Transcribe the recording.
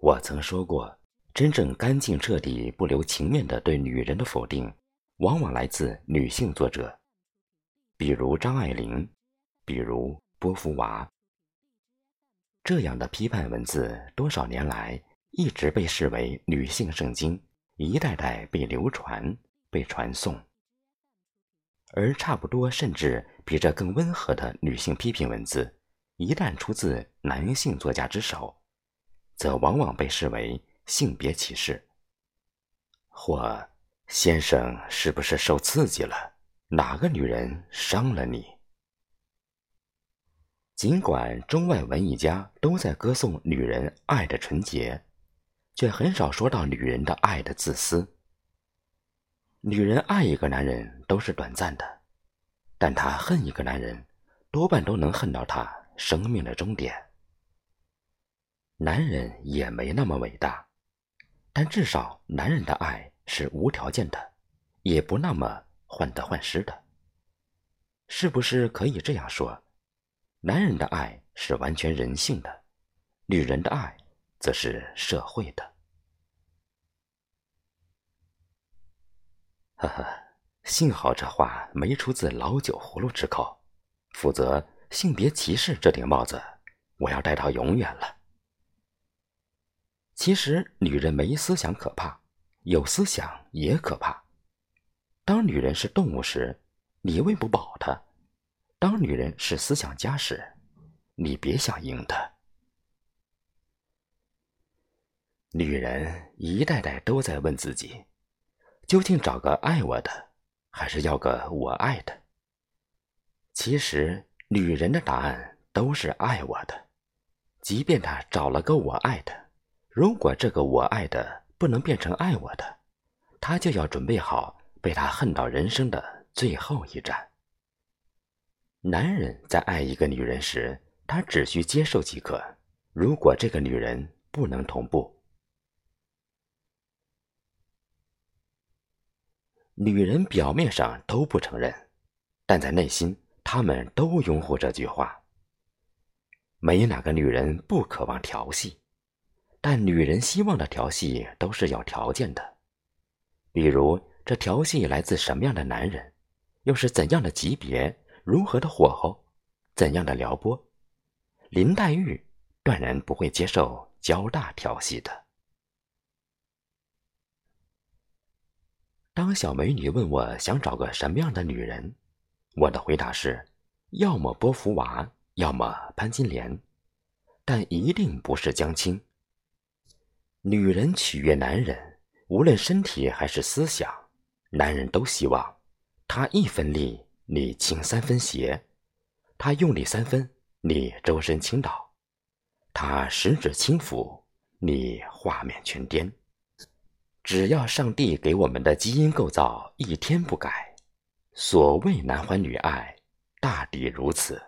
我曾说过，真正干净彻底、不留情面的对女人的否定，往往来自女性作者，比如张爱玲，比如波伏娃。这样的批判文字，多少年来一直被视为女性圣经，一代代被流传、被传颂。而差不多甚至比这更温和的女性批评文字，一旦出自男性作家之手。则往往被视为性别歧视，或先生是不是受刺激了？哪个女人伤了你？尽管中外文艺家都在歌颂女人爱的纯洁，却很少说到女人的爱的自私。女人爱一个男人都是短暂的，但她恨一个男人，多半都能恨到他生命的终点。男人也没那么伟大，但至少男人的爱是无条件的，也不那么患得患失的。是不是可以这样说？男人的爱是完全人性的，女人的爱则是社会的。呵呵，幸好这话没出自老酒葫芦之口，否则性别歧视这顶帽子，我要戴到永远了。其实，女人没思想可怕，有思想也可怕。当女人是动物时，你喂不饱她；当女人是思想家时，你别想赢她。女人一代代都在问自己：究竟找个爱我的，还是要个我爱的？其实，女人的答案都是爱我的，即便她找了个我爱的。如果这个我爱的不能变成爱我的，他就要准备好被他恨到人生的最后一战。男人在爱一个女人时，他只需接受即可。如果这个女人不能同步，女人表面上都不承认，但在内心，他们都拥护这句话。没哪个女人不渴望调戏。但女人希望的调戏都是有条件的，比如这调戏来自什么样的男人，又是怎样的级别，如何的火候，怎样的撩拨。林黛玉断然不会接受交大调戏的。当小美女问我想找个什么样的女人，我的回答是：要么波伏娃，要么潘金莲，但一定不是江青。女人取悦男人，无论身体还是思想，男人都希望他一分力，你倾三分邪；他用力三分，你周身倾倒；他十指轻抚，你画面全颠。只要上帝给我们的基因构造一天不改，所谓男欢女爱，大抵如此。